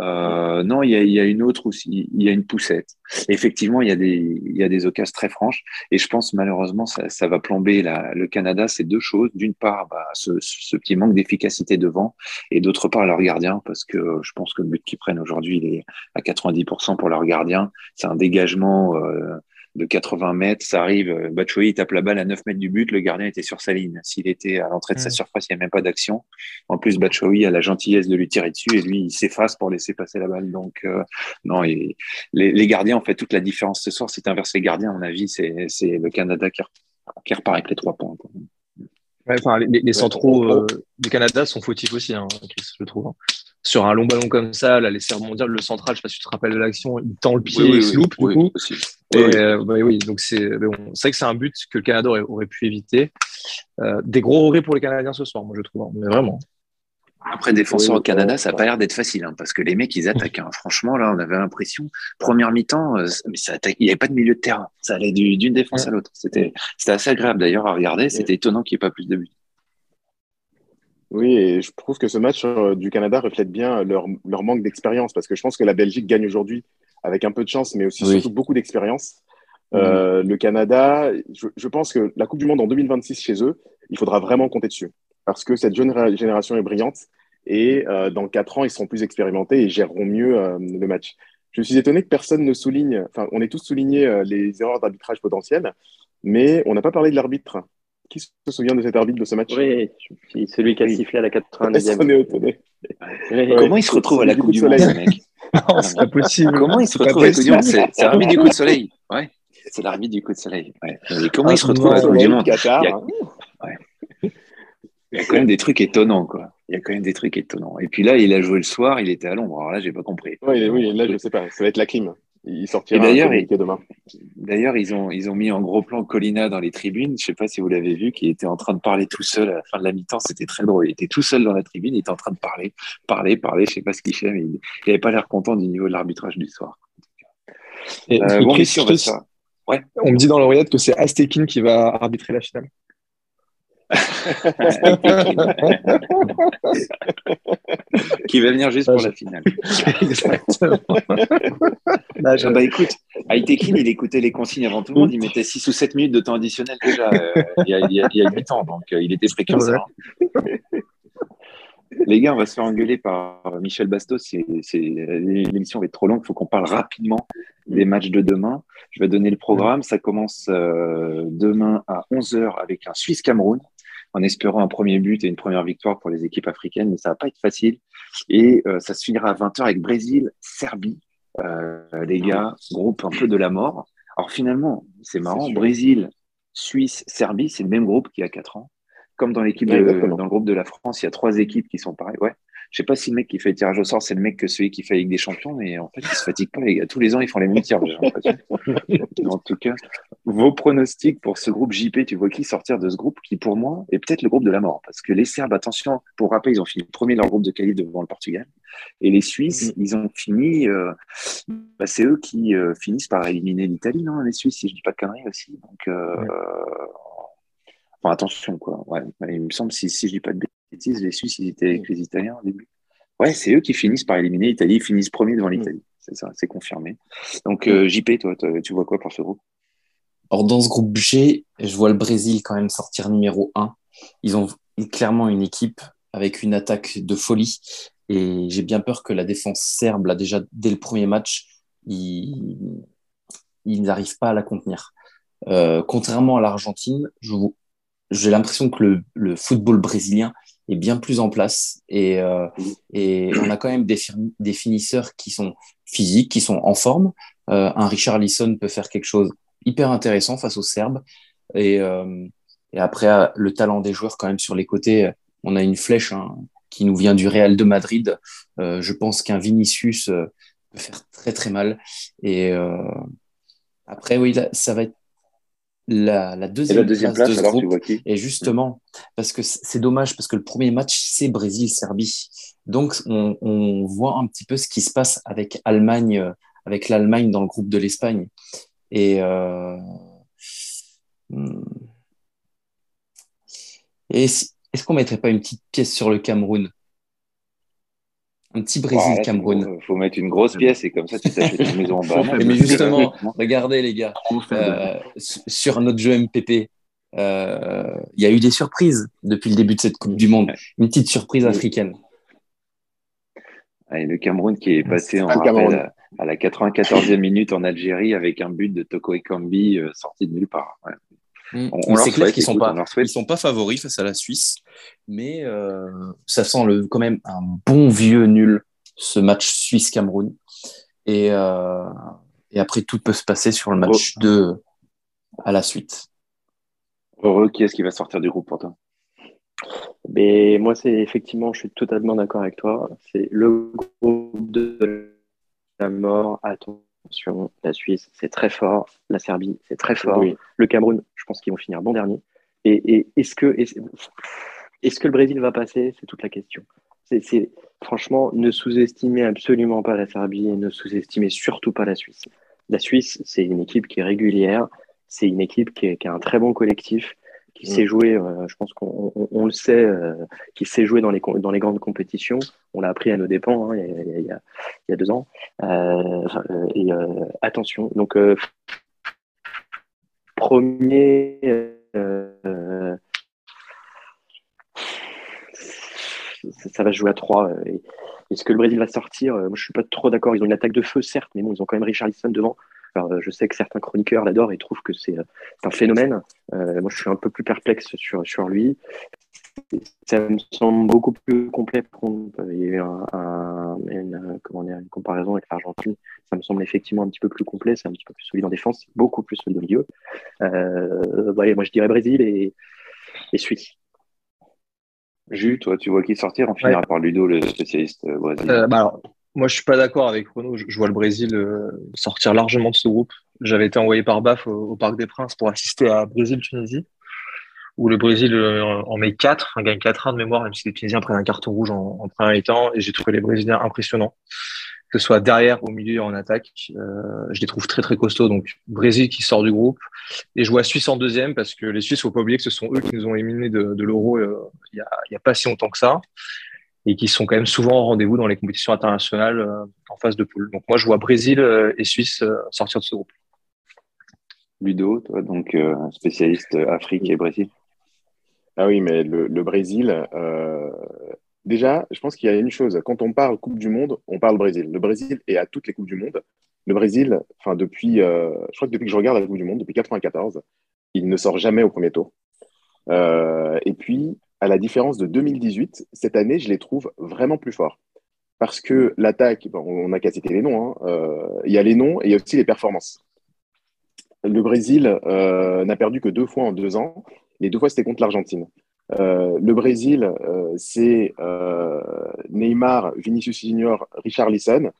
Euh, non, il y, a, il y, a, une autre aussi. Il y a une poussette. Et effectivement, il y a des, il y a des occasions très franches. Et je pense malheureusement, ça, ça va plomber la, le Canada. C'est deux choses. D'une part, bah, ce, ce, petit manque d'efficacité devant, et d'autre part leur gardien, parce que je pense que le but qu'ils prennent aujourd'hui, il est à 90% pour leur gardien. C'est un dégagement. Euh, de 80 mètres, ça arrive, Batshuayi tape la balle à 9 mètres du but, le gardien était sur sa ligne. S'il était à l'entrée de sa surface, il n'y a même pas d'action. En plus, Batshuayi a la gentillesse de lui tirer dessus et lui, il s'efface pour laisser passer la balle. Donc, euh, non, et les, les, gardiens ont fait toute la différence ce soir. Si tu inverses les gardiens, à mon avis, c'est le Canada qui, qui, repart avec les trois points. Quoi. Ouais, enfin, les, les centraux euh, du Canada sont fautifs aussi, hein, Chris, je trouve. Sur un long ballon comme ça, la laisser rebondir le central, je sais pas si tu te rappelles de l'action, il tend le pied, il se loupe du coup. Et, euh, bah oui, donc c'est bon, vrai que c'est un but que le Canada aurait, pu éviter. Euh, des gros regrets pour les Canadiens ce soir, moi je trouve, hein, mais vraiment. Après, défenseur au Canada, ça n'a pas l'air d'être facile, hein, parce que les mecs, ils attaquent. Hein. Franchement, là, on avait l'impression, première mi-temps, euh, mais ça attaque, il n'y avait pas de milieu de terrain. Ça allait d'une défense à l'autre. C'était assez agréable d'ailleurs à regarder. C'était étonnant qu'il n'y ait pas plus de buts. Oui, et je trouve que ce match euh, du Canada reflète bien leur, leur manque d'expérience, parce que je pense que la Belgique gagne aujourd'hui avec un peu de chance, mais aussi surtout beaucoup d'expérience. Euh, le Canada, je, je, pense que la Coupe du Monde en 2026 chez eux, il faudra vraiment compter dessus, parce que cette jeune génération est brillante, et euh, dans quatre ans, ils seront plus expérimentés et géreront mieux le match. Je suis étonné que personne ne souligne, enfin, on est tous souligné les erreurs d'arbitrage potentielles, mais on n'a pas parlé de l'arbitre. Qui se souvient de cet arbitre de ce match Oui, celui qui a sifflé à la 90e. Comment il se retrouve à la Coupe du Monde, ce mec Non, c'est pas possible. Comment il se retrouve à la Coupe du Monde C'est l'arbitre du coup de soleil. Ouais, c'est l'arbitre du coup de soleil. Ouais. comment il se retrouve à la Coupe du Monde il y a quand même des trucs étonnants, quoi. Il y a quand même des trucs étonnants. Et puis là, il a joué le soir, il était à Londres. Alors là, j'ai pas compris. Oui, oui, là, je sais pas. Ça va être la clim. Il sortira d'ailleurs, demain. D'ailleurs, ils ont, ils ont mis en gros plan Colina dans les tribunes. Je sais pas si vous l'avez vu, qui était en train de parler tout seul à la fin de la mi-temps. C'était très drôle. Il était tout seul dans la tribune. Il était en train de parler, parler, parler. Je sais pas ce qu'il fait, mais il n'avait pas l'air content du niveau de l'arbitrage du soir. Et euh, bon, on, va ouais. on me dit dans l'oreillette que c'est Astekin qui va arbitrer la finale. qui va venir juste pour la finale. Exactement. bah, écoute, Aitekin, il écoutait les consignes avant tout le monde. Il mettait 6 ou 7 minutes de temps additionnel déjà euh, il, y a, il, y a, 8 ans. Donc, euh, il était précurseur. Les gars, on va se faire engueuler par Michel Bastos. L'émission va être trop longue. Il faut qu'on parle rapidement des matchs de demain. Je vais donner le programme. Ça commence euh, demain à 11h avec un Suisse-Cameroun en espérant un premier but et une première victoire pour les équipes africaines, mais ça va pas être facile. Et euh, ça se finira à 20h avec Brésil, Serbie. Euh, les gars, groupe un peu de la mort. Alors finalement, c'est marrant, Brésil, Suisse, Serbie, c'est le même groupe qu'il y a 4 ans. Comme dans l'équipe dans le groupe de la France, il y a trois équipes qui sont pareilles. Ouais. Je sais pas si le mec qui fait le tirage au sort, c'est le mec que celui qui fait avec des champions, mais en fait, il se fatigue pas. Les gars. Tous les ans, ils font les mêmes tirages. en tout cas, vos pronostics pour ce groupe JP, tu vois qui sortir de ce groupe qui, pour moi, est peut-être le groupe de la mort? Parce que les Serbes, attention, pour rappel, ils ont fini premier leur groupe de qualif devant le Portugal. Et les Suisses, mm. ils ont fini. Euh, bah, c'est eux qui euh, finissent par éliminer l'Italie, non Les Suisses, si je dis pas de conneries aussi. Donc, euh, enfin, attention, quoi. Ouais, il me semble, si, si je dis pas de les Suisses, ils étaient avec les Italiens au début. Ouais, c'est eux qui finissent par éliminer l'Italie, ils finissent premier devant l'Italie. C'est ça, c'est confirmé. Donc, euh, JP, toi, tu vois quoi pour ce groupe? Alors, dans ce groupe G, je vois le Brésil quand même sortir numéro 1. Ils ont clairement une équipe avec une attaque de folie. Et j'ai bien peur que la défense serbe, là, déjà dès le premier match, ils, n'arrivent pas à la contenir. Euh, contrairement à l'Argentine, j'ai l'impression que le, le, football brésilien est bien plus en place et, euh, et on a quand même des, des, finisseurs qui sont physiques, qui sont en forme. Euh, un Richard Lisson peut faire quelque chose hyper intéressant face aux Serbes et, euh, et après le talent des joueurs quand même sur les côtés, on a une flèche hein, qui nous vient du Real de Madrid. Je pense qu'un Vinicius peut faire très très mal et après oui là, ça va être la, deuxième, place, de ce groupe. Et justement, parce que c'est dommage, parce que le premier match, c'est Brésil-Serbie. Donc, on, voit un petit peu ce qui se passe avec Allemagne, euh, avec l'Allemagne dans le groupe de l'Espagne. Et, euh, hmm. et est-ce qu'on mettrait pas une petite pièce sur le Cameroun? Un petit Brésil-Cameroun. Il faut, mettre une grosse pièce et comme ça, tu t'achètes une maison en bas. Mais justement, regardez les gars, euh, sur notre jeu MPP, euh, il y a eu des surprises depuis le début de cette Coupe du Monde. Une petite surprise africaine. le Cameroun qui est passé en rappel à, la 94e minute en Algérie avec un but de Toko Ekambi euh, sorti de nulle part. Mm. On, sait clair qu'ils sont pas, ils sont pas favoris face à la Suisse, mais euh, ça sent le, quand même un bon vieux nul ce match Suisse-Cameroun. Et, euh, et après tout peut se passer sur le match 2 à la suite. Heureux, qui est-ce qui va sortir du groupe pour toi? Mais moi, c'est effectivement, je suis totalement d'accord avec toi. C'est le groupe de la mort. Attention, la Suisse, c'est très fort. La Serbie, c'est très fort. Le Cameroun, je pense qu'ils vont finir bon dernier. Et, est-ce que, est-ce que le Brésil va passer? C'est toute la question. C'est, franchement, ne sous-estimez absolument pas la Serbie et ne sous-estimez surtout pas la Suisse. La Suisse, c'est une équipe qui est régulière, c'est une équipe qui, qui a un très bon collectif qui sait mm. jouer, euh, je pense qu'on le sait, euh, qui sait jouer dans les, grandes compétitions. On l'a appris à nos dépens il, y a, deux ans. Euh, attention, donc premier. ça va jouer à trois. Est-ce que le Brésil va sortir Moi, je suis pas trop d'accord. Ils ont une attaque de feu, certes, mais ils ont quand même Richarlison devant. Alors, je sais que certains chroniqueurs l'adorent et trouvent que c'est un phénomène. Euh, moi, je suis un peu plus perplexe sur, sur lui. Ça me semble beaucoup plus complet. Il y a eu un, une, comment dire, une comparaison avec l'Argentine. Ça me semble effectivement un petit peu plus complet. C'est un petit peu plus solide en défense, beaucoup plus solide au milieu. Euh, moi, je dirais Brésil et, et Suisse. Jus, toi, tu vois qui sortir On finira par Ludo, le spécialiste euh, brésilien? Euh, bah alors, moi, je suis pas d'accord avec Renaud. Je, vois le Brésil euh, sortir largement de ce groupe. J'avais été envoyé par BAF au, Parc des Princes pour assister à Brésil-Tunisie, où le Brésil euh, en met 4, un gagne 4-1 de mémoire, même si les Tunisiens prennent un carton rouge en, en premier temps. Et j'ai trouvé les Brésiliens impressionnants, que ce soit derrière, au milieu, en attaque. Euh, je les trouve très, très costauds. Donc, Brésil qui sort du groupe. Et je vois Suisse en deuxième, parce que les Suisses, faut pas oublier que ce sont eux qui nous ont éliminés de, de l'Euro il y, a, y a pas si longtemps que ça et qui sont quand même souvent au rendez-vous dans les compétitions internationales euh, en phase de poule. Donc moi, je vois Brésil euh, et Suisse euh, sortir de ce groupe. Ludo, toi, donc spécialiste Afrique et Brésil. Ah oui, mais le, Brésil, déjà, je pense qu'il y a une chose. Quand on parle Coupe du Monde, on parle Brésil. Le Brésil est à toutes les Coupes du Monde. Le Brésil, enfin depuis, je crois que depuis que je regarde la Coupe du Monde, depuis 94, il ne sort jamais au premier tour. et puis, à la différence de 2018, cette année, je les trouve vraiment plus forts. Parce que l'attaque, on n'a qu'à citer les noms, hein, euh, il y a les noms et il y a aussi les performances. Le Brésil euh, n'a perdu que deux fois en deux ans. Les deux fois, c'était contre l'Argentine. Euh, le Brésil, c'est Neymar, Vinicius Junior, Richard Lisson.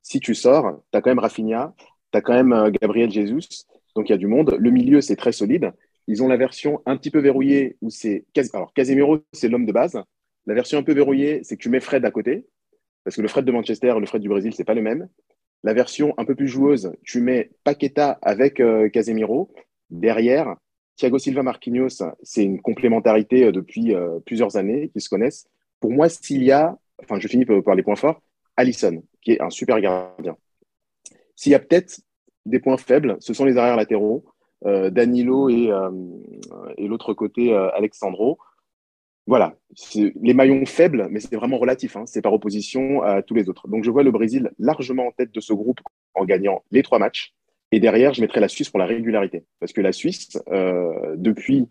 Si tu sors, tu as quand même Rafinha, tu as quand même Gabriel Jesus. Donc il y a du monde. Le milieu, c'est très solide. Ils ont la version un petit peu verrouillée où c'est. Alors, Casemiro, c'est l'homme de base. La version un peu verrouillée, c'est que tu mets Fred à côté. Parce que le Fred de Manchester le Fred du Brésil, c'est pas le même. La version un peu plus joueuse, tu mets Paqueta avec euh, Casemiro. Derrière, Thiago Silva Marquinhos, c'est une complémentarité euh, depuis euh, plusieurs années qui se connaissent. Pour moi, s'il y a, enfin, je finis par les points forts, Allison, qui est un super gardien. S'il y a peut-être des points faibles, ce sont les arrières latéraux. Euh, Danilo et, euh, et l'autre côté euh, Alexandro. Voilà, les maillons faibles, mais c'est vraiment relatif, hein. c'est par opposition à tous les autres. Donc je vois le Brésil largement en tête de ce groupe en gagnant les trois matchs. Et derrière, je mettrai la Suisse pour la régularité. Parce que la Suisse, depuis,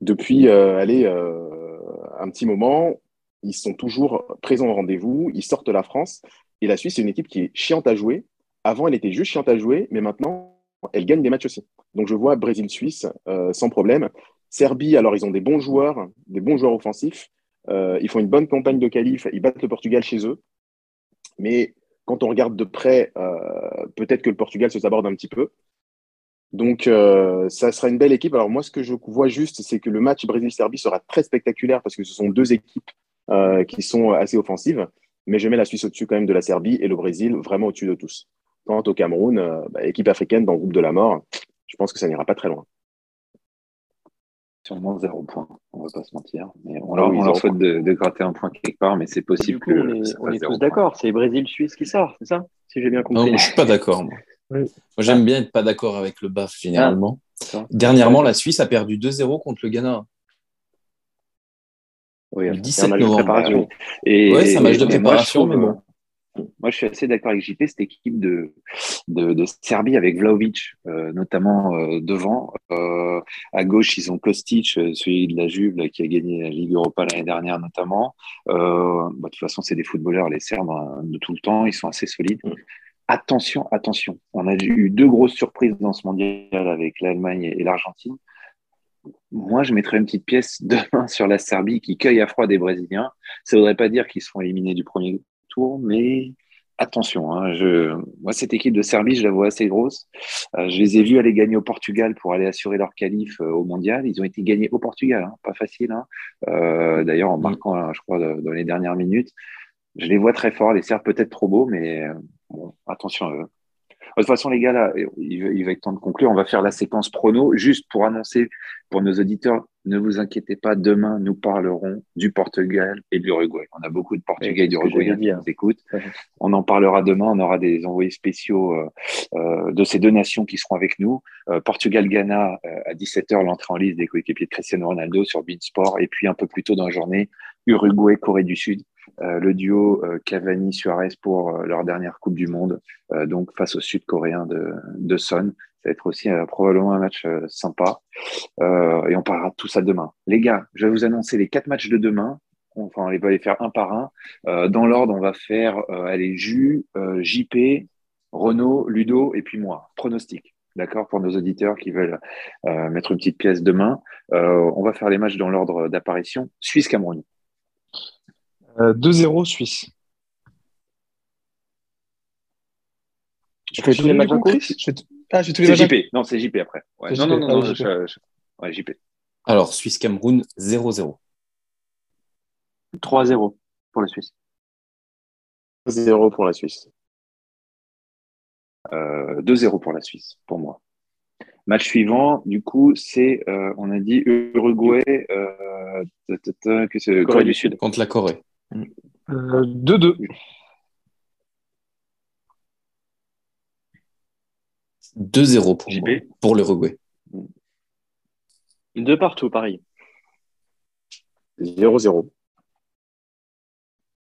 depuis allez, un petit moment, ils sont toujours présents au rendez-vous, ils sortent la France. Et la Suisse, c'est une équipe qui est chiante à jouer. Avant, elle était juste chiante à jouer, mais maintenant, elle gagne des matchs aussi. Donc je vois Brésil-Suisse euh, sans problème. Serbie, alors ils ont des bons joueurs, des bons joueurs offensifs. Euh, ils font une bonne campagne de qualif. Ils battent le Portugal chez eux. Mais quand on regarde de près, euh, peut-être que le Portugal se saborde un petit peu. Donc, ça sera une belle équipe. Alors, moi, ce que je vois juste, c'est que le match Brésil-Serbie sera très spectaculaire parce que ce sont deux équipes qui sont assez offensives. Mais je mets la Suisse au-dessus quand même de la Serbie et le Brésil vraiment au-dessus de tous. Quant au Cameroun, bah, équipe africaine dans le groupe de la mort, je pense que ça n'ira pas très loin. Sûrement zéro point, on va pas se mentir. on, ah leur, souhaite de, gratter un point quelque part, mais c'est possible que. On est, tous d'accord, c'est Brésil-Suisse qui sort, c'est ça? Si j'ai bien compris. Non, je suis pas d'accord. Moi, j'aime bien être pas d'accord avec le BAF généralement. Ah, Dernièrement, la Suisse a perdu 2-0 contre le Ghana. Oui, le 17 novembre. Et, ouais, c'est un match de préparation, mais bon. Moi, je suis assez d'accord avec JP. Cette équipe de, de, Serbie avec Vlaovic, euh, notamment euh, devant. Euh, à gauche, ils ont Kostic, celui de la Juve qui a gagné la Ligue Europa l'année dernière, notamment. Bah, de toute façon, c'est des footballeurs, les Serbes, hein, de tout le temps. Ils sont assez solides. Mm. Attention, attention. On a eu deux grosses surprises dans ce mondial avec l'Allemagne et l'Argentine. moi, je mettrais une petite pièce demain sur la Serbie qui cueille à froid des Brésiliens. Ça ne voudrait pas dire qu'ils seront éliminés du premier mais attention, hein, je, moi, cette équipe de Serbie, je la vois assez grosse. Euh, je les ai vus aller gagner au Portugal pour aller assurer leur qualif euh, au mondial. Ils ont été gagnés au Portugal, hein, pas facile. Hein. Euh, D'ailleurs, en Mm. marquant, je crois, dans les dernières minutes. Je les vois très forts. Les Serbes, peut-être trop beaux, mais bon, attention à eux. De toute façon, les gars, là, il, va- être temps de conclure. On va faire la séquence prono. Juste pour annoncer pour nos auditeurs, ne vous inquiétez pas. Demain, nous parlerons du Portugal et de l'Uruguay. On a beaucoup de Portugais et d'Uruguayens qui nous écoutent. Ouais. On en parlera demain. On aura des envoyés spéciaux euh, euh, de ces deux nations qui seront avec nous. Euh, Portugal-Ghana euh, à 17h, l'entrée en liste des coéquipiers de Cristiano Ronaldo sur Beansport. Et puis un peu plus tôt dans la journée, Uruguay-Corée du Sud. Euh, le duo euh, Cavani-Suarez pour euh, leur dernière Coupe du Monde, donc face au Sud-Coréen de, de Son. Ça va être aussi probablement un match sympa. Et on parlera de tout ça demain. Les gars, je vais vous annoncer les quatre matchs de demain. Enfin, on va les faire un par un. Dans l'ordre, on va faire euh, Jus, JP, Renaud, Ludo et puis moi. Pronostic. D'accord Pour nos auditeurs qui veulent mettre une petite pièce demain. On va faire les matchs dans l'ordre d'apparition. Suisse-Cameroun. Euh, 2-0 Suisse. Tu fais tous les matchs Je t- Ah, j'ai tous les C'est matchs. JP. Non, c'est JP après. Non, non, JP. non, Ah non. je- je- ouais, JP. Alors, Suisse-Cameroun, 0-0. 3-0 pour la Suisse. 0 pour la Suisse. Euh, 2-0 pour la Suisse, pour moi. Match suivant, du coup, c'est, euh, on a dit Uruguay, euh, Corée du Sud. Contre la Corée. Euh, 2-2. 2-0 pour, JP. moi, pour l'Uruguay. Deux partout, pareil. 0-0.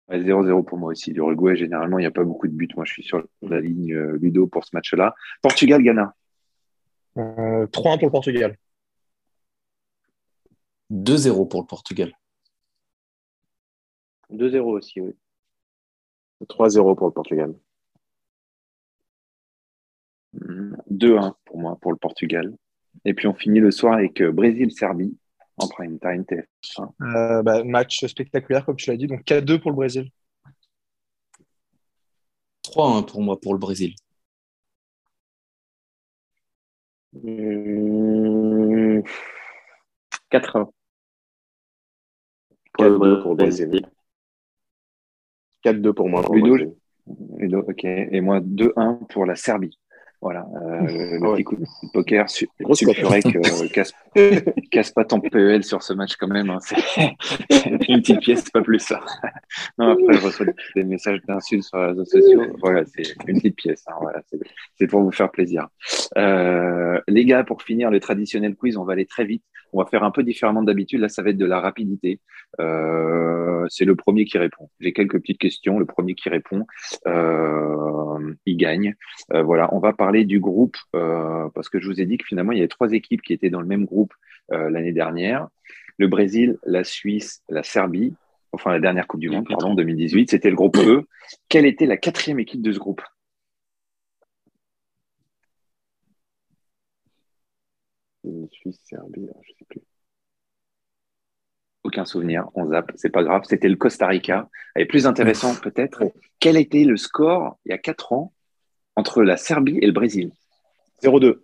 Ouais, 0-0 pour moi aussi. L'Uruguay, généralement, il n'y a pas beaucoup de buts. Moi, je suis sur la ligne euh, Ludo pour ce match-là. Portugal-Ghana. Euh, 3-1 pour le Portugal. 2-0 pour le Portugal. 2-0 aussi, oui. 3-0 pour le Portugal. Mm, 2-1 pour moi, pour le Portugal. Et puis, on finit le soir avec euh, Brésil-Serbie en prime time TF1. Euh, bah, match spectaculaire, comme tu l'as dit. Donc 4-2 pour le Brésil. 3-1 pour moi pour le Brésil. Mmh. 4-1. Pour le, 4-2 pour le Brésil. 4-2 pour moi. Ludo. Ludo, ok. Et moi, 2-1 pour la Serbie. Voilà, euh, le Ah petit coup de poker su- Grosse sulfuré que euh, casse, casse pas ton PEL sur ce match quand même. hein. Une petite pièce, pas plus ça. Non, après, je reçois des messages d'insultes sur les réseaux sociaux. Voilà, c'est une petite pièce. hein. Voilà, c'est- pour vous faire plaisir. Euh, les gars, pour finir le traditionnel quiz, on va aller très vite. On va faire un peu différemment d'habitude. Là, ça va être de la rapidité. Euh, c'est le premier qui répond. J'ai quelques petites questions. Le premier qui répond, euh, il gagne. Voilà, on va parler du groupe parce que je vous ai dit que finalement il y avait trois équipes qui étaient dans le même groupe l'année dernière. Le Brésil, la Suisse, la Serbie. Enfin, la dernière Coupe du Monde, pardon, 2018, c'était le groupe E. Quelle était la quatrième équipe de ce groupe? Suisse, Serbie, je sais plus. Aucun souvenir, on zappe, c'est pas grave. C'était le Costa Rica. Et plus intéressant peut-être, quel était le score il y a quatre ans entre la Serbie et le Brésil? 0-2.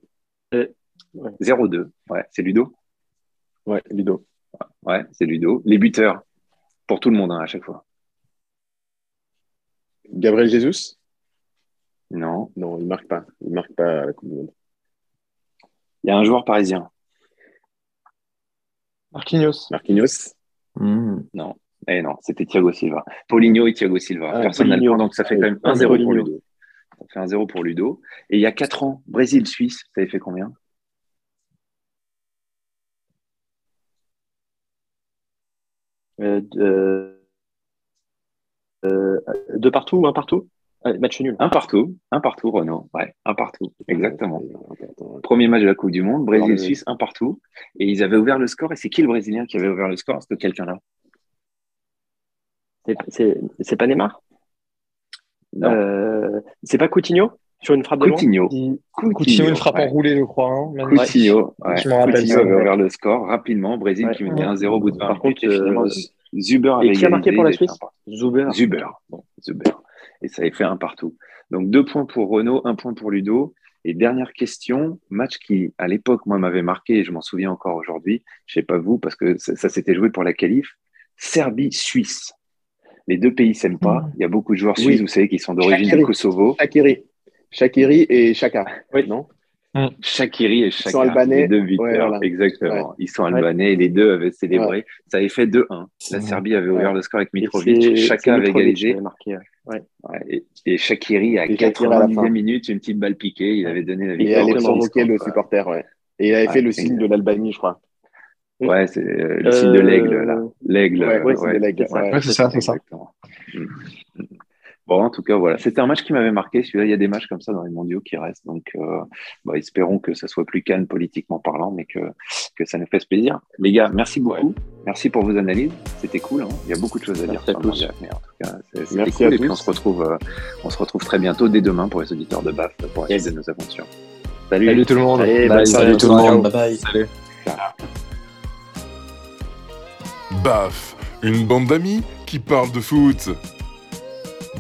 0-2. Ouais, c'est Ludo? Ouais, Ludo. Ouais, c'est Ludo. Les buteurs, pour tout le monde hein, à chaque fois. Gabriel Jesus? Non. Non, il marque pas. Il marque pas à la Coupe du Monde. Il y a un joueur parisien. Marquinhos. Marquinhos? Hmm. Non. Eh non, c'était Thiago Silva. Paulinho et Thiago Silva. Ah, Personne n'a le point, donc ça fait quand même Ah, 1-0 pour Paulinho. Ludo. Ça fait 1-0 pour Ludo. Et il y a 4 ans, Brésil-Suisse, ça avait fait combien? Euh, deux, euh, deux partout ou un partout Match nul. Un partout. Un partout, Renaud. Ouais, un partout. Exactement. Premier match de la Coupe du Monde, Brésil-Suisse, un partout. Et ils avaient ouvert le score. Et c'est qui le Brésilien qui avait ouvert le score que quelqu'un là C'est- pas Neymar? Non. Euh, C'est pas Coutinho? Sur une frappe de loin Coutinho. Il- Coutinho, Coutinho, une frappe ouais. enroulée, je crois. hein. Coutinho, ouais. Je me rappelle Coutinho ça, avait ouvert le score rapidement. Brésil Ouais. qui menait 1-0 au bout de 20 Par minutes. contre, euh, Zuber avait Et qui a marqué pour la Suisse. Zuber. Zuber. Bon, Zuber. Et ça avait fait un partout. Donc deux points pour Renault, un point pour Ludo. Et dernière question, match qui, à l'époque, moi, m'avait marqué, et je m'en souviens encore aujourd'hui, je sais pas vous, parce que ça, ça s'était joué pour la qualif, Serbie-Suisse. Les deux pays s'aiment pas. Mhm. Il y a beaucoup de joueurs Oui. suisses, vous savez, qui sont d'origine du Kosovo. Shakiri. Shakiri et Chaka. Oui. Non Shakiri et Chaka, sont albanais. les deux buteurs, Ouais, voilà. exactement. Ils sont albanais et les deux avaient célébré. Ça avait fait 2-1. La. Serbie avait ouvert Ouais. le score avec Mitrovic. Chaka avait égalisé. avait. Ouais, et, et Shakiri, à Et Shaqiri à la 90 fin. minutes, une petite balle piquée, il avait donné la Et il victoire. au provoquer score, le supporter, ouais. Et il avait fait le signe de l'Albanie, je crois. Ouais, c'est euh, le signe de l'aigle, là. L'aigle. Ouais, euh, ouais, c'est de l'aigle, ouais. Ouais, c'est ça, c'est ça. Bon, en tout cas, voilà. C'était un match qui m'avait marqué. Celui-là, il y a des matchs comme ça dans les mondiaux qui restent. Donc, euh, bah, espérons que ça soit plus calme politiquement parlant, mais que, que ça nous fasse plaisir. Les gars, merci beaucoup. Merci pour vos analyses. C'était cool. hein. Il y a beaucoup de choses à dire à tous. en tout cas, c'est- c'était Merci cool. à Et puis, on se retrouve, euh, on se retrouve très bientôt, dès demain, pour les auditeurs de BAF, pour la suite de nos aventures. Salut. Salut tout le monde. Allez, Bye. Salut tout le monde. Bye bye. Salut. Baf, une bande d'amis qui parle de foot.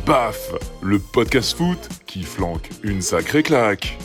Baf, le podcast foot qui flanque une sacrée claque.